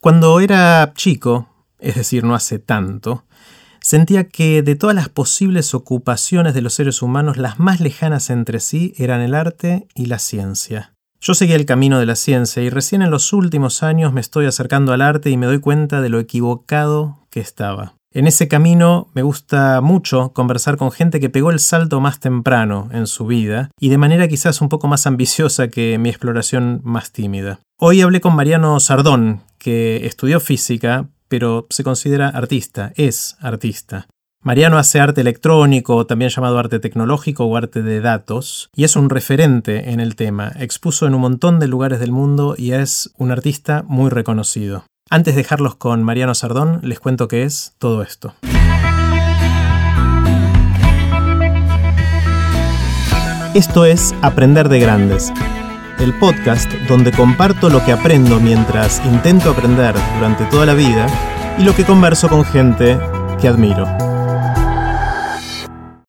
Cuando era chico, es decir, no hace tanto, sentía que de todas las posibles ocupaciones de los seres humanos, las más lejanas entre sí eran el arte y la ciencia. Yo seguí el camino de la ciencia y recién en los últimos años me estoy acercando al arte y me doy cuenta de lo equivocado que estaba. En ese camino me gusta mucho conversar con gente que pegó el salto más temprano en su vida y de manera quizás un poco más ambiciosa que mi exploración más tímida. Hoy hablé con Mariano Sardón, que estudió física, pero se considera artista, es artista. Mariano hace arte electrónico, también llamado arte tecnológico o arte de datos, y es un referente en el tema. Expuso en un montón de lugares del mundo y es un artista muy reconocido. Antes de dejarlos con Mariano Sardón, les cuento qué es todo esto. Esto es Aprender de Grandes, el podcast donde comparto lo que aprendo mientras intento aprender durante toda la vida y lo que converso con gente que admiro.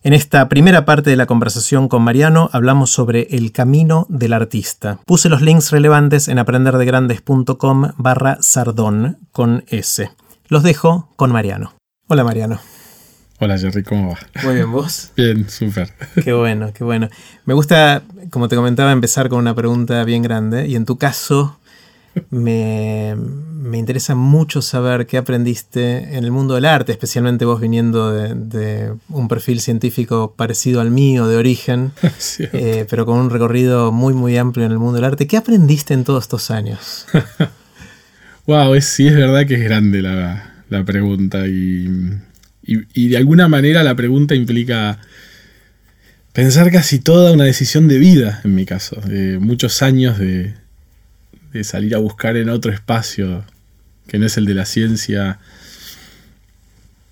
En esta primera parte de la conversación con Mariano hablamos sobre el camino del artista. Puse los links relevantes en aprenderdegrandes.com barra sardón con S. Los dejo con Mariano. Hola Mariano. Hola Jerry, ¿cómo va? Muy bien, ¿vos? Bien, súper. Qué bueno, qué bueno. Me gusta, como te comentaba, empezar con una pregunta bien grande y en tu caso me, interesa mucho saber qué aprendiste en el mundo del arte, especialmente vos viniendo de, un perfil científico parecido al mío de origen, eh, pero con un recorrido muy, muy amplio en el mundo del arte. ¿Qué aprendiste en todos estos años? wow, es, sí es verdad que es grande la, pregunta y, de alguna manera la pregunta implica pensar casi toda una decisión de vida, en mi caso, de muchos años de, de salir a buscar en otro espacio que no es el de la ciencia,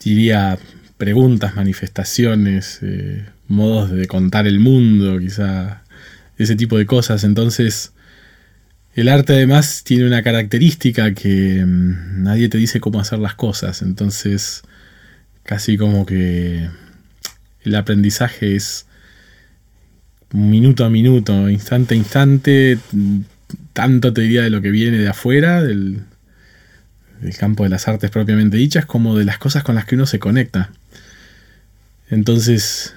diría preguntas, manifestaciones, eh, modos de contar el mundo, quizá ese tipo de cosas. Entonces, el arte además tiene una característica que mm, nadie te dice cómo hacer las cosas. Entonces, casi como que el aprendizaje es minuto a minuto, instante a instante, tanto te diría de lo que viene de afuera, del, campo de las artes propiamente dichas, como de las cosas con las que uno se conecta. Entonces,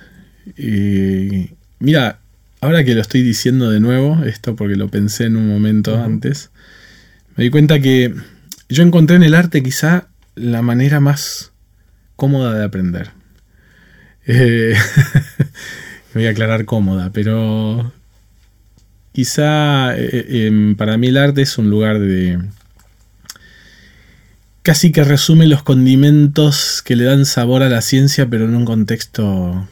eh, mira, ahora que lo estoy diciendo de nuevo, esto porque lo pensé en un momento antes, me di cuenta que yo encontré en el arte quizá la manera más cómoda de aprender. Eh, voy a aclarar cómoda, pero quizá eh, eh, em, para mí el arte es un lugar de... casi que resume los condimentos que le dan sabor a la ciencia, pero en un contexto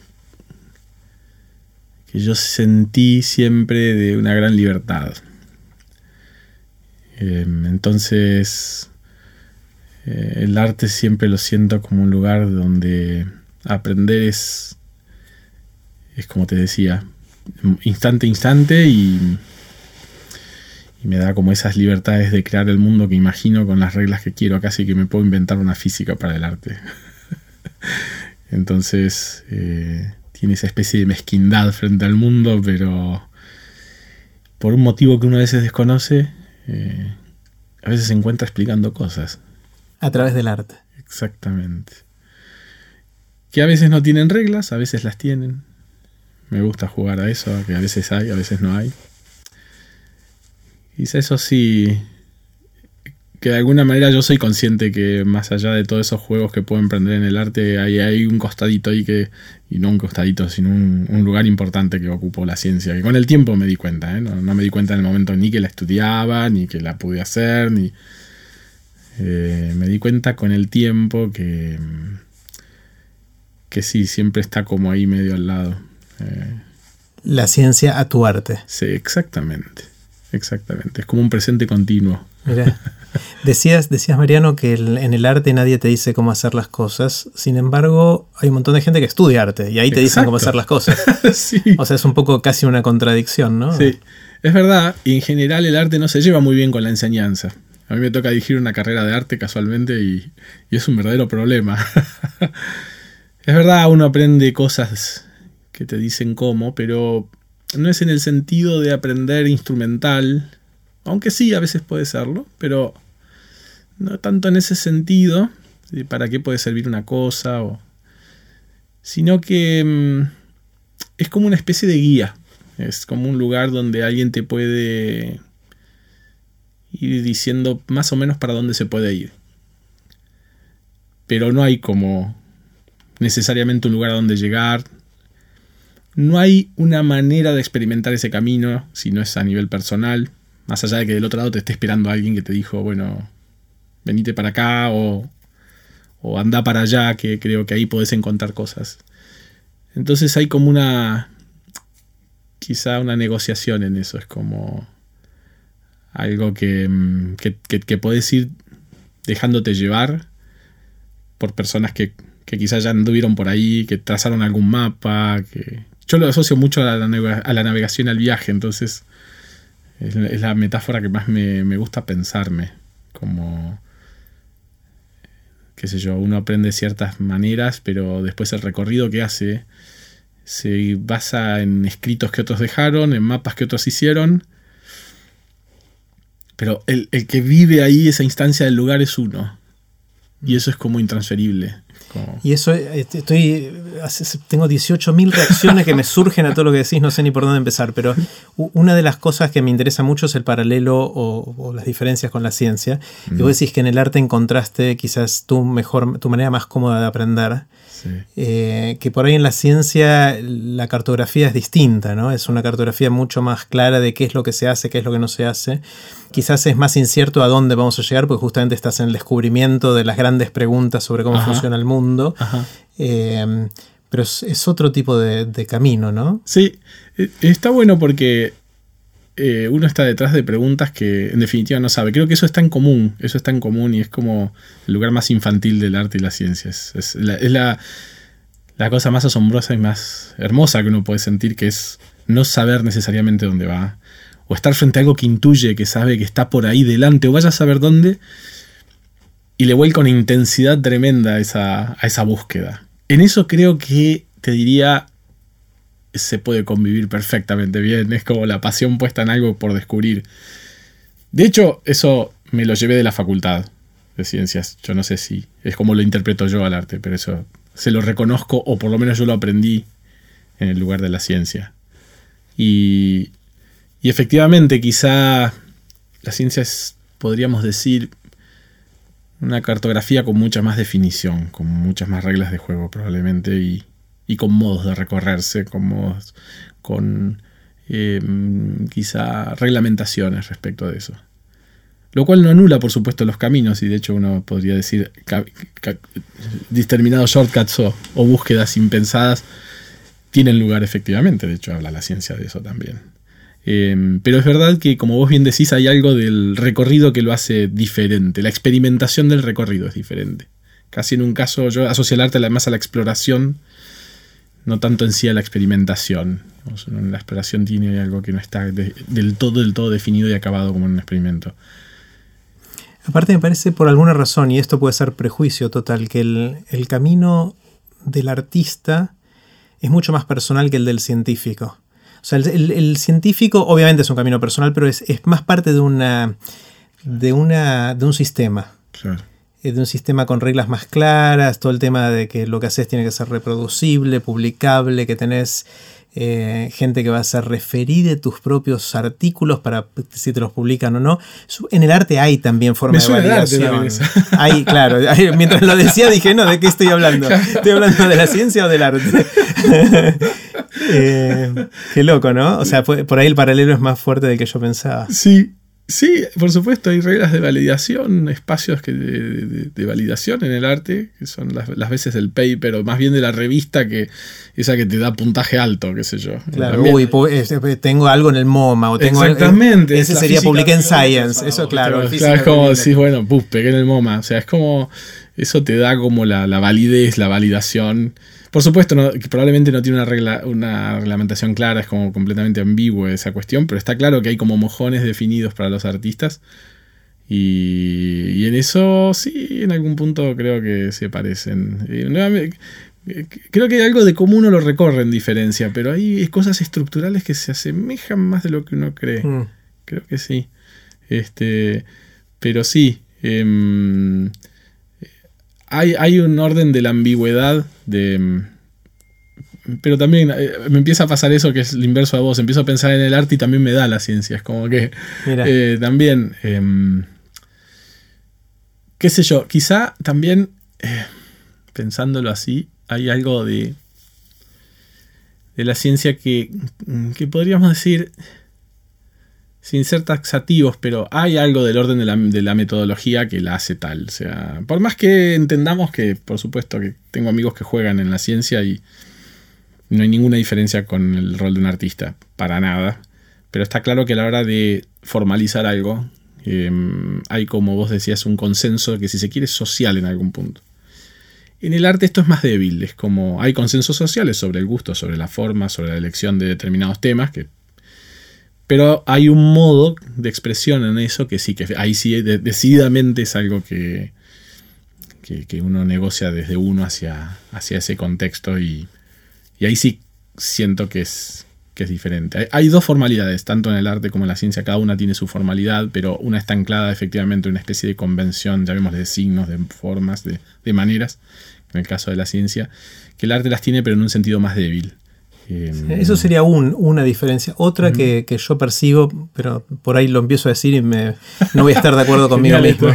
que yo sentí siempre de una gran libertad. Em, entonces, eh, el arte siempre lo siento como un lugar donde aprender es, es como te decía, instante a instante y, me da como esas libertades de crear el mundo que imagino con las reglas que quiero, casi que me puedo inventar una física para el arte. Entonces eh, tiene esa especie de mezquindad frente al mundo, pero por un motivo que uno a veces desconoce, eh, a veces se encuentra explicando cosas. A través del arte. Exactamente. Que a veces no tienen reglas, a veces las tienen. Me gusta jugar a eso, que a veces hay, a veces no hay. Quizá eso sí, que de alguna manera yo soy consciente que más allá de todos esos juegos que puedo emprender en el arte, hay, hay un costadito ahí que, y no un costadito, sino un, lugar importante que ocupó la ciencia, que con el tiempo me di cuenta, ¿eh? no, me di cuenta en el momento ni que la estudiaba, ni que la pude hacer, ni... Eh, me di cuenta con el tiempo que, que sí, siempre está como ahí medio al lado. La ciencia a tu arte. Sí, exactamente. Exactamente. Es como un presente continuo. Decías, decías, Mariano, que en el arte nadie te dice cómo hacer las cosas. Sin embargo, hay un montón de gente que estudia arte y ahí te dicen cómo hacer las cosas. O sea, es un poco casi una contradicción, ¿no? Sí, es verdad. Y en general el arte no se lleva muy bien con la enseñanza. A mí me toca dirigir una carrera de arte casualmente y, es un verdadero problema. es verdad, uno aprende cosas que te dicen cómo, pero no es en el sentido de aprender instrumental, aunque sí, a veces puede serlo, pero no tanto en ese sentido, de para qué puede servir una cosa, sino que mm, es como una especie de guía, es como un lugar donde alguien te puede ir diciendo más o menos para dónde se puede ir. Pero no hay como necesariamente un lugar a donde llegar. No hay una manera de experimentar ese camino si no es a nivel personal. Más allá de que del otro lado te esté esperando alguien que te dijo, bueno, venite para acá o, o anda para allá, que creo que ahí podés encontrar cosas. Entonces hay como una, quizá una negociación en eso, es como algo que, mm, que, ir dejándote llevar por personas que, que quizás ya anduvieron por ahí, que trazaron algún mapa, que yo lo asocio mucho a la, a la navegación al viaje, entonces es, la metáfora que más me, me gusta pensarme, como qué sé yo, uno aprende ciertas maneras, pero después el recorrido que hace se basa en escritos que otros dejaron, en mapas que otros hicieron. Pero el, que vive ahí esa instancia del lugar es uno. Y eso es como intransferible. Y eso, este, estoy, tengo 18.000 reacciones que me surgen a todo lo que decís, no sé ni por dónde empezar, pero una de las cosas que me interesa mucho es el paralelo o, las diferencias con la ciencia. Y vos decís que en el arte encontraste quizás tu, mejor, tu manera más cómoda de aprender. Eh, que por ahí en la ciencia la cartografía es distinta, ¿no? Es una cartografía mucho más clara de qué es lo que se hace, qué es lo que no se hace. Quizás es más incierto a dónde vamos a llegar, porque justamente estás en el descubrimiento de las grandes preguntas sobre cómo funciona el mundo. Eh, pero es, otro tipo de, camino, ¿no? Sí, e, está bueno porque eh, uno está detrás de preguntas que en definitiva no sabe. Creo que eso está en común, eso está en común y es como el lugar más infantil del arte y la ciencia. Es, la, cosa más asombrosa y más hermosa que uno puede sentir, que es no saber necesariamente dónde va, o estar frente a algo que intuye, que sabe que está por ahí delante, o vaya a saber dónde, y le vuelca una intensidad tremenda esa, a esa búsqueda. En eso creo que te diría se puede convivir perfectamente bien. Es como la pasión puesta en algo por descubrir. De hecho, eso me lo llevé de la facultad de ciencias. Yo no sé si es como lo interpreto yo al arte, pero eso se lo reconozco o por lo menos yo lo aprendí en el lugar de la ciencia. Y, y efectivamente, quizá la ciencia es, podríamos decir, una cartografía con mucha más definición, con muchas más reglas de juego probablemente y, y con modos de recorrerse, con modos, con eh, quizá reglamentaciones respecto de eso. Lo cual no anula, por supuesto, los caminos, y de hecho uno podría decir determinados shortcuts o, búsquedas impensadas tienen lugar efectivamente, de hecho habla la ciencia de eso también. Em, pero es verdad que, como vos bien decís, hay algo del recorrido que lo hace diferente, la experimentación del recorrido es diferente. Casi en un caso yo asocio el arte además a la exploración no tanto en sí a la experimentación. La exploración tiene algo que no está del todo, del todo definido y acabado como en un experimento. Aparte me parece por alguna razón, y esto puede ser prejuicio total, que el, camino del artista es mucho más personal que el del científico. O sea, el, científico obviamente es un camino personal, pero es, es más parte de una, de una de un sistema. Claro. Eh, de un sistema con reglas más claras, todo el tema de que lo que haces tiene que ser reproducible, publicable, que tenés eh, gente que va a ser referida de tus propios artículos para si te los publican o no. En el arte hay también forma de validación. Hay, claro, mientras lo decía dije, no, ¿de qué estoy hablando? ¿Estoy hablando de la ciencia o del arte? Eh, qué loco, ¿no? O sea, por ahí el paralelo es más fuerte del que yo pensaba. Sí, Sí, por supuesto, hay reglas de validación, espacios que de, validación en el arte, que son las, veces del paper o más bien de la revista, que esa que te da puntaje alto, qué sé yo. Claro, uy, este, tengo algo en el MoMA o tengo Exactamente. ese sería Public en Science, eso claro. Claro, es como decir, bueno, puf, pegué en el MoMA, o sea, es como, eso te da como la, la validez, la validación. Por supuesto, probablemente no tiene una, regla, una reglamentación clara, es como completamente ambiguo esa cuestión, pero está claro que hay como mojones definidos para los artistas. Y, en eso sí, en algún punto creo que se parecen. creo que hay algo de cómo uno lo recorre en diferencia, pero hay cosas estructurales que se asemejan más de lo que uno cree. Mm. Creo que sí. Este, pero sí, Em, hay, hay, un orden de la ambigüedad de... Pero también eh, me empieza a pasar eso que es el inverso a vos. Empiezo a pensar en el arte y también me da la ciencia. Es como que eh, también... Em, qué sé yo, quizá también, eh, pensándolo así, hay algo de, de la ciencia que, que podríamos decir sin ser taxativos, pero hay algo del orden de la, metodología que la hace tal. O sea, por más que entendamos que, por supuesto, que tengo amigos que juegan en la ciencia y no hay ninguna diferencia con el rol de un artista, para nada. Pero está claro que a la hora de formalizar algo, em, hay, como vos decías, un consenso que si se quiere es social en algún punto. En el arte esto es más débil, es como hay consensos sociales sobre el gusto, sobre la forma, sobre la elección de determinados temas, que pero hay un modo de expresión en eso que sí, que ahí sí decididamente es algo que, que, uno negocia desde uno hacia, hacia ese contexto y, ahí sí siento que es, que es diferente. Hay, dos formalidades, tanto en el arte como en la ciencia, cada una tiene su formalidad, pero una está anclada efectivamente en una especie de convención, llamémosle de signos, de formas, de, de maneras, en el caso de la ciencia, que el arte las tiene pero en un sentido más débil. Eso sería una diferencia. Otra que, yo percibo, pero por ahí lo empiezo a decir y me, no voy a estar de acuerdo conmigo mismo.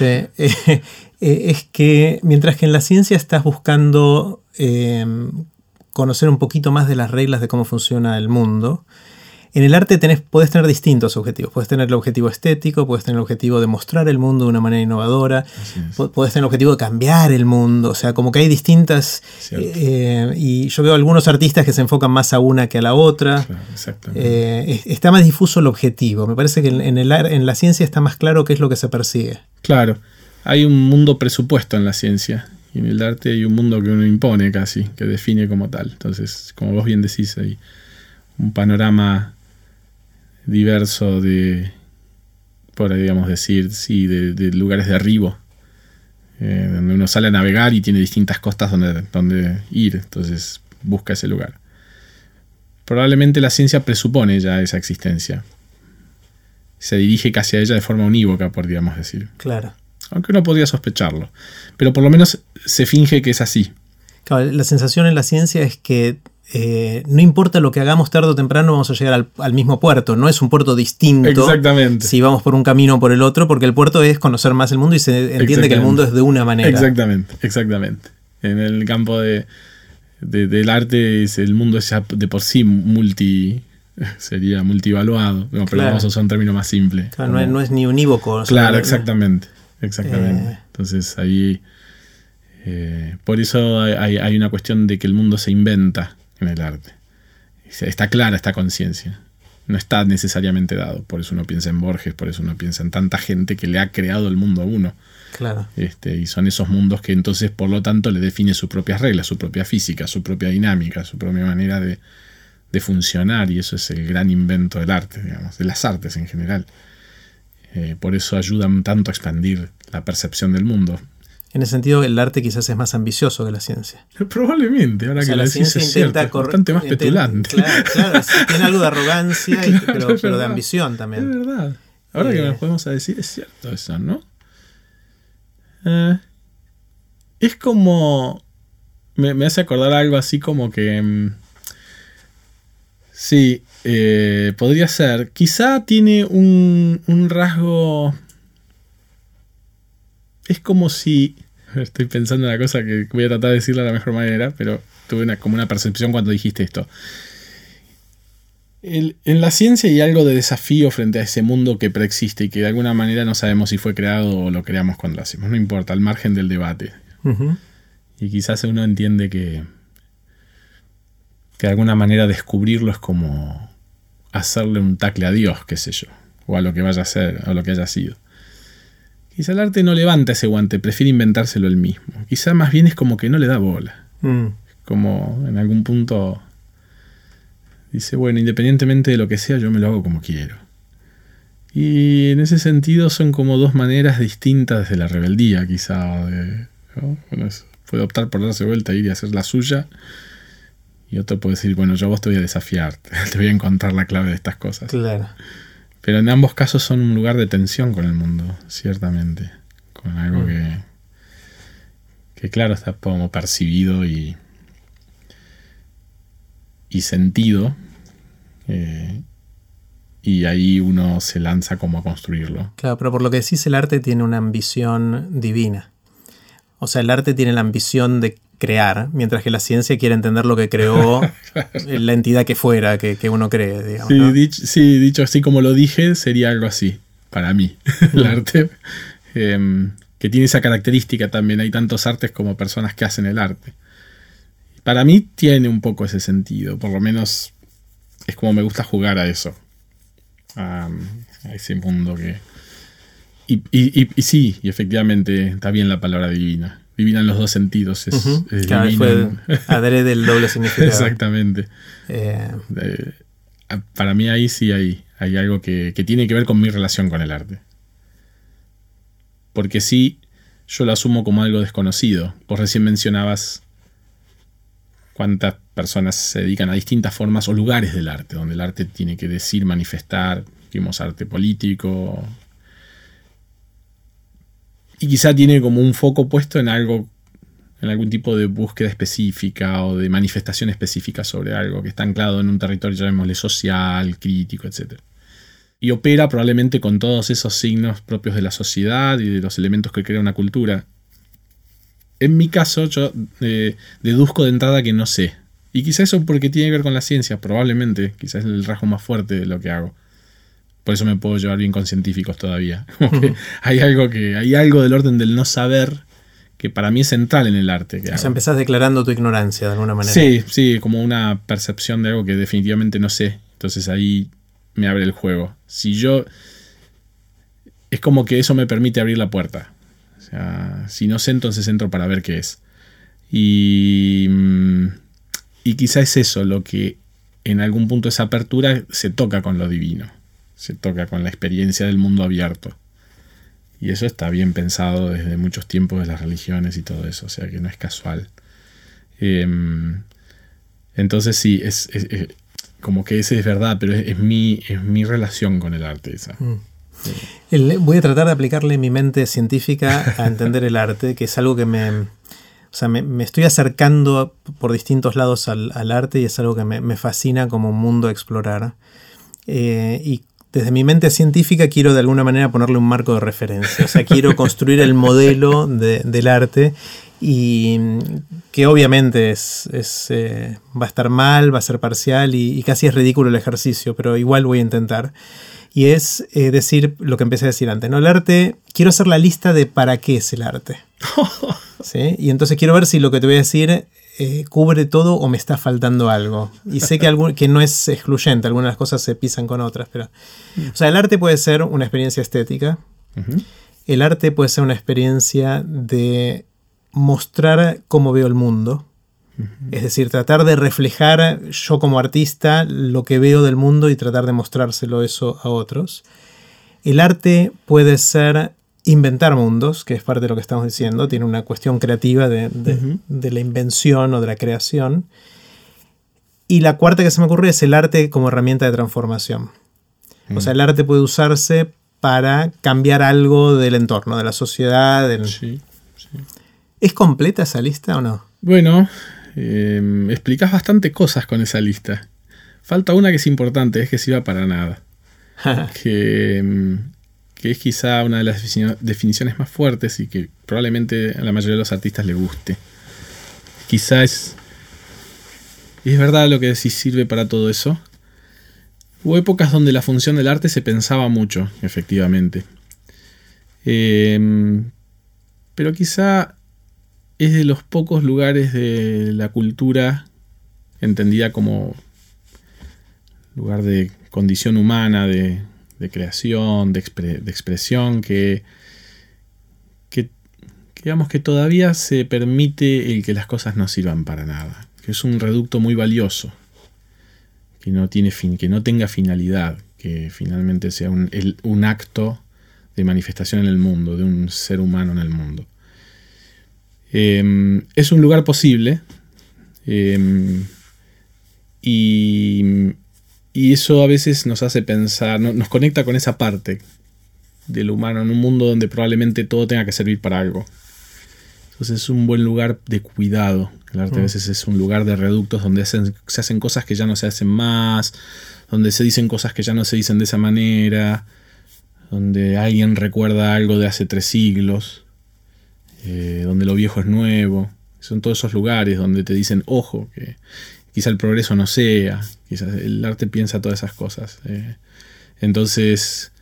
Eh, eh, es que mientras que en la ciencia estás buscando eh, conocer un poquito más de las reglas de cómo funciona el mundo, en el arte tenés, podés tener distintos objetivos. Puedes tener el objetivo estético, puedes tener el objetivo de mostrar el mundo de una manera innovadora, puedes tener el objetivo de cambiar el mundo. O sea, como que hay distintas. Eh, y yo veo algunos artistas que se enfocan más a una que a la otra. Eh, está más difuso el objetivo. Me parece que en, el, en la ciencia está más claro qué es lo que se persigue. Claro. Hay un mundo presupuesto en la ciencia. Y en el arte hay un mundo que uno impone casi, que define como tal. Entonces, como vos bien decís, hay un panorama diverso de, podríamos decir, sí, de, lugares de arribo, eh, donde uno sale a navegar y tiene distintas costas donde, donde ir, entonces busca ese lugar. Probablemente la ciencia presupone ya esa existencia. Se dirige casi a ella de forma unívoca, podríamos decir. Claro. Aunque uno podría sospecharlo. Pero por lo menos se finge que es así. la sensación en la ciencia es que eh, no importa lo que hagamos tarde o temprano, vamos a llegar al, mismo puerto. No es un puerto distinto Exactamente. si vamos por un camino o por el otro, porque el puerto es conocer más el mundo y se entiende que el mundo es de una manera. Exactamente, exactamente. En el campo de, del arte, es, el mundo es de por sí multi. Sería multivaluado, pero vamos a usar un término más simple. no, es, ni unívoco. Claro, exactamente. Exactamente. Eh. Entonces ahí. Eh, por eso hay, hay, una cuestión de que el mundo se inventa en el arte. Está clara esta conciencia. No está necesariamente dado. Por eso uno piensa en Borges, por eso uno piensa en tanta gente que le ha creado el mundo a uno. Claro. Este, y son esos mundos que entonces, por lo tanto, le define sus propias reglas, su propia física, su propia dinámica, su propia manera de, funcionar. Y eso es el gran invento del arte, digamos, de las artes en general. Eh, por eso ayudan tanto a expandir la percepción del mundo. En ese sentido, el arte quizás es más ambicioso que la ciencia. Probablemente, ahora que la decís es cierto, es bastante más petulante. Claro, claro tiene algo de arrogancia, pero, de ambición también. Es verdad. Ahora que eh. nos podemos decir, es cierto eso, ¿no? Eh, es como... Me, hace acordar algo así como que... Mm, sí, eh, podría ser. Quizá tiene un, un rasgo... Es como si Estoy pensando en una cosa que voy a tratar de decirla de la mejor manera, pero tuve una, como una percepción cuando dijiste esto. en la ciencia hay algo de desafío frente a ese mundo que preexiste y que de alguna manera no sabemos si fue creado o lo creamos cuando lo hacemos. No importa, al margen del debate. Y quizás uno entiende que, que de alguna manera descubrirlo es como hacerle un tacle a Dios, qué sé yo, o a lo que vaya a ser, o a lo que haya sido. Quizá el arte no levanta ese guante, prefiere inventárselo él mismo. Quizá más bien es como que no le da bola. Mm. Como en algún punto dice, bueno, independientemente de lo que sea, yo me lo hago como quiero. Y en ese sentido son como dos maneras distintas de la rebeldía, quizá. De, puede optar por darse vuelta, ir y hacer la suya. Y otro puede decir, bueno, yo vos te voy a desafiar, te voy a encontrar la clave de estas cosas. Claro. Pero en ambos casos son un lugar de tensión con el mundo, ciertamente. Con algo Mm. que, que, claro, está como percibido y, y sentido. eh, y ahí uno se lanza como a construirlo. Claro, pero por lo que decís, el arte tiene una ambición divina. O sea, el arte tiene la ambición de crear, mientras que la ciencia quiere entender lo que creó la entidad que fuera, que, que uno cree, digamos. Sí, ¿no? dich- sí, dicho así como lo dije, sería algo así, para mí, el arte. Em, que tiene esa característica también, hay tantos artes como personas que hacen el arte. Para mí tiene un poco ese sentido, por lo menos es como me gusta jugar a eso, a, a ese mundo que... Y, y- y- y sí, y efectivamente está bien la palabra divina. En los dos sentidos. Es, Claro, fue adrede el doble significado. Exactamente. Eh, Eh, para mí ahí sí hay, hay algo que, que tiene que ver con mi relación con el arte. Porque sí, yo lo asumo como algo desconocido. Vos recién mencionabas cuántas personas se dedican a distintas formas o lugares del arte, donde el arte tiene que decir, manifestar, vimos arte político. Y quizá tiene como un foco puesto en algo en algún tipo de búsqueda específica o de manifestación específica sobre algo que está anclado en un territorio, llamémosle social, crítico, etc. Y opera probablemente con todos esos signos propios de la sociedad y de los elementos que crea una cultura. En mi caso, yo eh, deduzco de entrada que no sé. Y quizá eso porque tiene que ver con la ciencia, probablemente. Quizás es el rasgo más fuerte de lo que hago. Por eso me puedo llevar bien con científicos todavía. Como que hay algo que. Hay algo del orden del no saber que para mí es central en el arte. Que o sea, hago. empezás declarando tu ignorancia de alguna manera. Sí, sí, como una percepción de algo que definitivamente no sé. Entonces ahí me abre el juego. Si yo. Es como que eso me permite abrir la puerta. O sea, si no sé, entonces entro para ver qué es. Y. mm, Y quizá es eso lo que en algún punto esa apertura se toca con lo divino. Se toca con la experiencia del mundo abierto. Y eso está bien pensado desde muchos tiempos de las religiones y todo eso. O sea que no es casual. Em, entonces sí, es, es- es- como que ese es verdad, pero es, es mi, es mi relación con el arte esa. Mm. El- voy a tratar de aplicarle mi mente científica a entender el arte, que es algo que me... O sea, me, me estoy acercando por distintos lados al, al arte y es algo que me, me fascina como un mundo a explorar. Eh, y desde mi mente científica quiero de alguna manera ponerle un marco de referencia. O sea, quiero construir el modelo de- del arte y mm, que obviamente es, es, eh, va a estar mal, va a ser parcial y, y casi es ridículo el ejercicio, pero igual voy a intentar. Y es eh, decir lo que empecé a decir antes, ¿no? El arte, quiero hacer la lista de para qué es el arte. ¿Sí? Y entonces quiero ver si lo que te voy a decir eh, cubre todo o me está faltando algo. Y sé que, algún- que no es excluyente, algunas cosas se pisan con otras, pero... O sea, el arte puede ser una experiencia estética, el arte puede ser una experiencia de mostrar cómo veo el mundo. Es decir, tratar de reflejar yo como artista lo que veo del mundo y tratar de mostrárselo eso a otros. El arte puede ser inventar mundos, que es parte de lo que estamos diciendo, tiene una cuestión creativa de, de- la invención o de la creación. Y la cuarta que se me ocurre es el arte como herramienta de transformación. O sea, el arte puede usarse para cambiar algo del entorno, de la sociedad. del- Sí, sí. ¿Es completa esa lista o no? Bueno, eh, explicás bastante cosas con esa lista. Falta una que es importante, es que sirva para nada. que, mm, que es quizá una de las defini- definiciones más fuertes y que probablemente a la mayoría de los artistas le guste. Quizá es, es verdad lo que decís sirve para todo eso. Hubo épocas donde la función del arte se pensaba mucho, efectivamente. Em, pero quizá es de los pocos lugares de la cultura entendida como lugar de condición humana, de, de creación, de, expre- de expresión, que, que, que digamos que todavía se permite el que las cosas no sirvan para nada, que es un reducto muy valioso, que no, tiene fin, que no tenga finalidad, que finalmente sea un, un acto de manifestación en el mundo, de un ser humano en el mundo. Eh, es un lugar posible eh, y, y eso a veces nos hace pensar, nos conecta con esa parte del humano en un mundo donde probablemente todo tenga que servir para algo. Entonces es un buen lugar de cuidado. El arte a mm. veces es un lugar de reductos donde se hacen cosas que ya no se hacen más, donde se dicen cosas que ya no se dicen de esa manera, donde alguien recuerda algo de hace tres siglos, eh, donde lo viejo es nuevo. Son todos esos lugares donde te dicen, ojo, que quizá el progreso no sea, quizás el arte piensa todas esas cosas. Eh. entonces,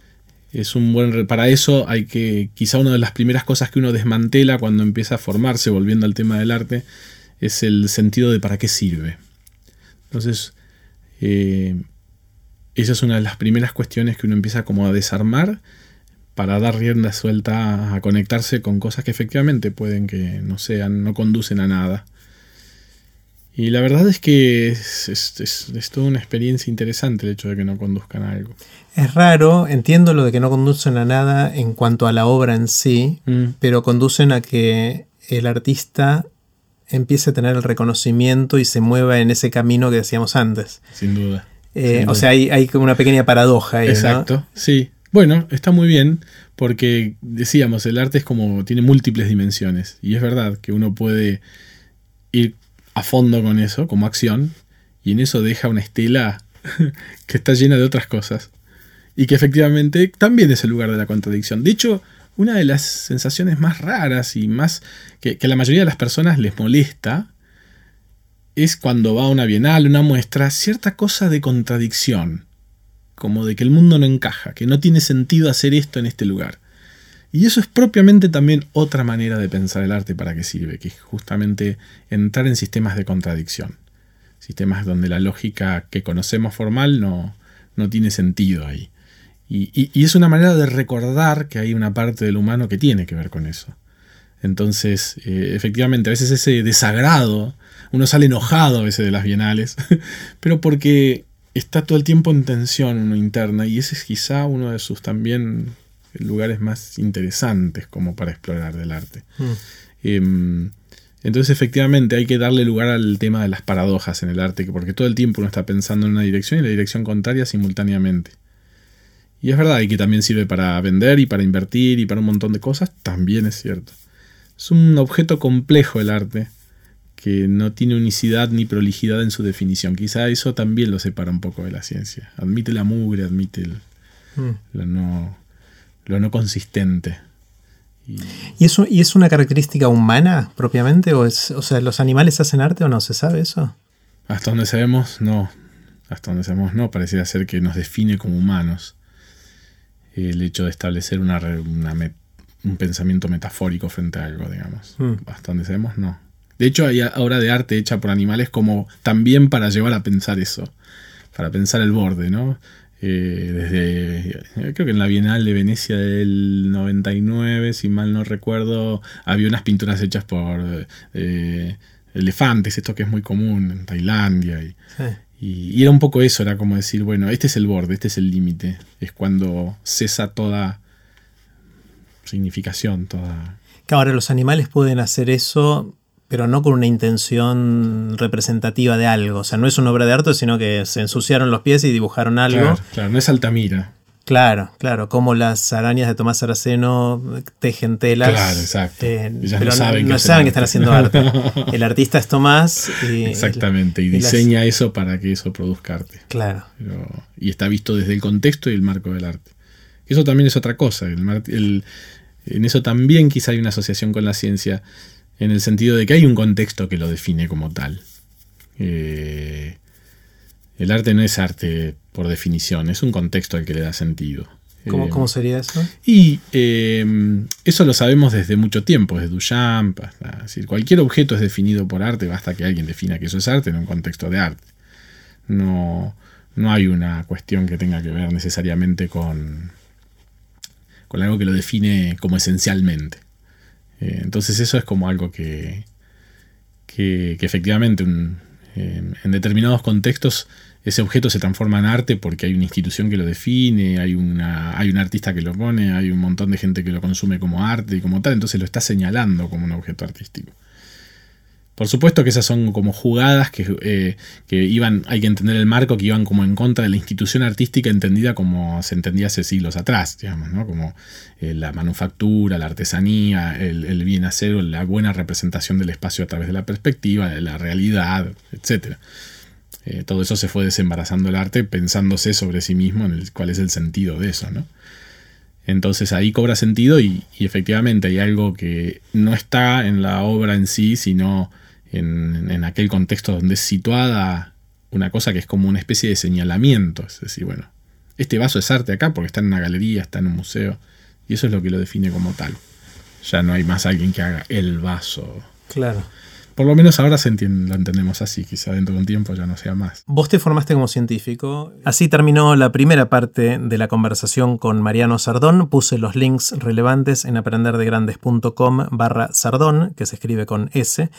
es un buen. Para eso hay que. Quizá una de las primeras cosas que uno desmantela cuando empieza a formarse, volviendo al tema del arte, es el sentido de para qué sirve. Entonces, eh, esa es una de las primeras cuestiones que uno empieza como a desarmar para dar rienda suelta a conectarse con cosas que efectivamente pueden que no sean, no conducen a nada. Y la verdad es que es, es, toda una experiencia interesante el hecho de que no conduzcan a algo. Es raro, entiendo lo de que no conducen a nada en cuanto a la obra en sí, mm. pero conducen a que el artista empiece a tener el reconocimiento y se mueva en ese camino que decíamos antes. Sin duda. Eh, o sea, hay, hay como una pequeña paradoja ahí. Exacto, sí. Bueno, está muy bien porque decíamos, el arte es como, tiene múltiples dimensiones y es verdad que uno puede ir a fondo con eso, como acción, y en eso deja una estela que está llena de otras cosas y que efectivamente también es el lugar de la contradicción. De hecho, una de las sensaciones más raras y más que, la mayoría de las personas les molesta es cuando va a una bienal, una muestra, cierta cosa de contradicción como de que el mundo no encaja, que no tiene sentido hacer esto en este lugar. Y eso es propiamente también otra manera de pensar el arte para qué sirve, que es justamente entrar en sistemas de contradicción. Sistemas donde la lógica que conocemos formal no, no tiene sentido ahí. Y, es una manera de recordar que hay una parte del humano que tiene que ver con eso. Entonces, eh, efectivamente, a veces ese desagrado, uno sale enojado a veces de las bienales, pero porque está todo el tiempo en tensión uno interna y ese es quizá uno de sus también lugares más interesantes como para explorar del arte. Mm. Em, entonces efectivamente hay que darle lugar al tema de las paradojas en el arte, porque todo el tiempo uno está pensando en una dirección y la dirección contraria simultáneamente. Y es verdad, y que también sirve para vender y para invertir y para un montón de cosas, también es cierto. Es un objeto complejo el arte que no tiene unicidad ni prolijidad en su definición. Quizá eso también lo separa un poco de la ciencia. Admite la mugre, admite mm. lo, no, lo no consistente. Y... eso, ¿Y es una característica humana propiamente? ¿O, es, o sea, los animales hacen arte o no? ¿Se sabe eso? Hasta donde sabemos, no. Hasta donde sabemos, no. Pareciera ser que nos define como humanos. El hecho de establecer una, un pensamiento metafórico frente a algo, digamos. Mm. Hasta donde sabemos, no. De hecho, hay obra de arte hecha por animales como también para llevar a pensar eso, para pensar el borde, ¿no? Eh, desde, creo que en la Bienal de Venecia del 99, si mal no recuerdo, había unas pinturas hechas por eh, elefantes, esto que es muy común en Tailandia. Y, y, era un poco eso, era como decir, bueno, este es el borde, este es el límite, es cuando cesa toda significación, toda... Que ahora los animales pueden hacer eso pero no con una intención representativa de algo. O sea, no es una obra de arte, sino que se ensuciaron los pies y dibujaron algo. Claro, claro no es Altamira. Claro, claro, como las arañas de Tomás Araceno tejen telas. Claro, exacto. Eh, pero no saben, que, están haciendo arte. El artista es Tomás. Y, Exactamente, y diseña eso para que eso produzca arte. Claro. y está visto desde el contexto y el marco del arte. Eso también es otra cosa. en eso también quizá hay una asociación con la ciencia en el sentido de que hay un contexto que lo define como tal. Eh, el arte no es arte por definición, es un contexto al que le da sentido. ¿Cómo, ¿cómo sería eso? Y eh, eso lo sabemos desde mucho tiempo, desde Duchamp. decir, cualquier objeto es definido por arte, basta que alguien defina que eso es arte en un contexto de arte. No, no hay una cuestión que tenga que ver necesariamente con, con algo que lo define como esencialmente. Eh, entonces eso es como algo que, que, efectivamente en determinados contextos ese objeto se transforma en arte porque hay una institución que lo define, hay, una, hay un artista que lo pone, hay un montón de gente que lo consume como arte y como tal, entonces lo está señalando como un objeto artístico. Por supuesto que esas son como jugadas que, eh, que, iban, hay que entender el marco, que iban como en contra de la institución artística entendida como se entendía hace siglos atrás, digamos, ¿no? Como eh, la manufactura, la artesanía, el, el, bien hacer, la buena representación del espacio a través de la perspectiva, de la realidad, etc. Eh, todo eso se fue desembarazando el arte pensándose sobre sí mismo en cuál es el sentido de eso, ¿no? Entonces ahí cobra sentido y, efectivamente hay algo que no está en la obra en sí, sino en, en, aquel contexto donde es situada una cosa que es como una especie de señalamiento. Es decir, bueno, este vaso es arte acá porque está en una galería, está en un museo, y eso es lo que lo define como tal. Ya no hay más alguien que haga el vaso. Claro. Por lo menos ahora se entiende, lo entendemos así, quizá dentro de un tiempo ya no sea más. Vos te formaste como científico. Así terminó la primera parte de la conversación con Mariano Sardón. Puse los links relevantes en aprenderdegrandes.com barra Sardón, que se escribe con S.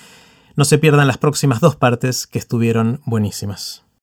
No se pierdan las próximas dos partes que estuvieron buenísimas.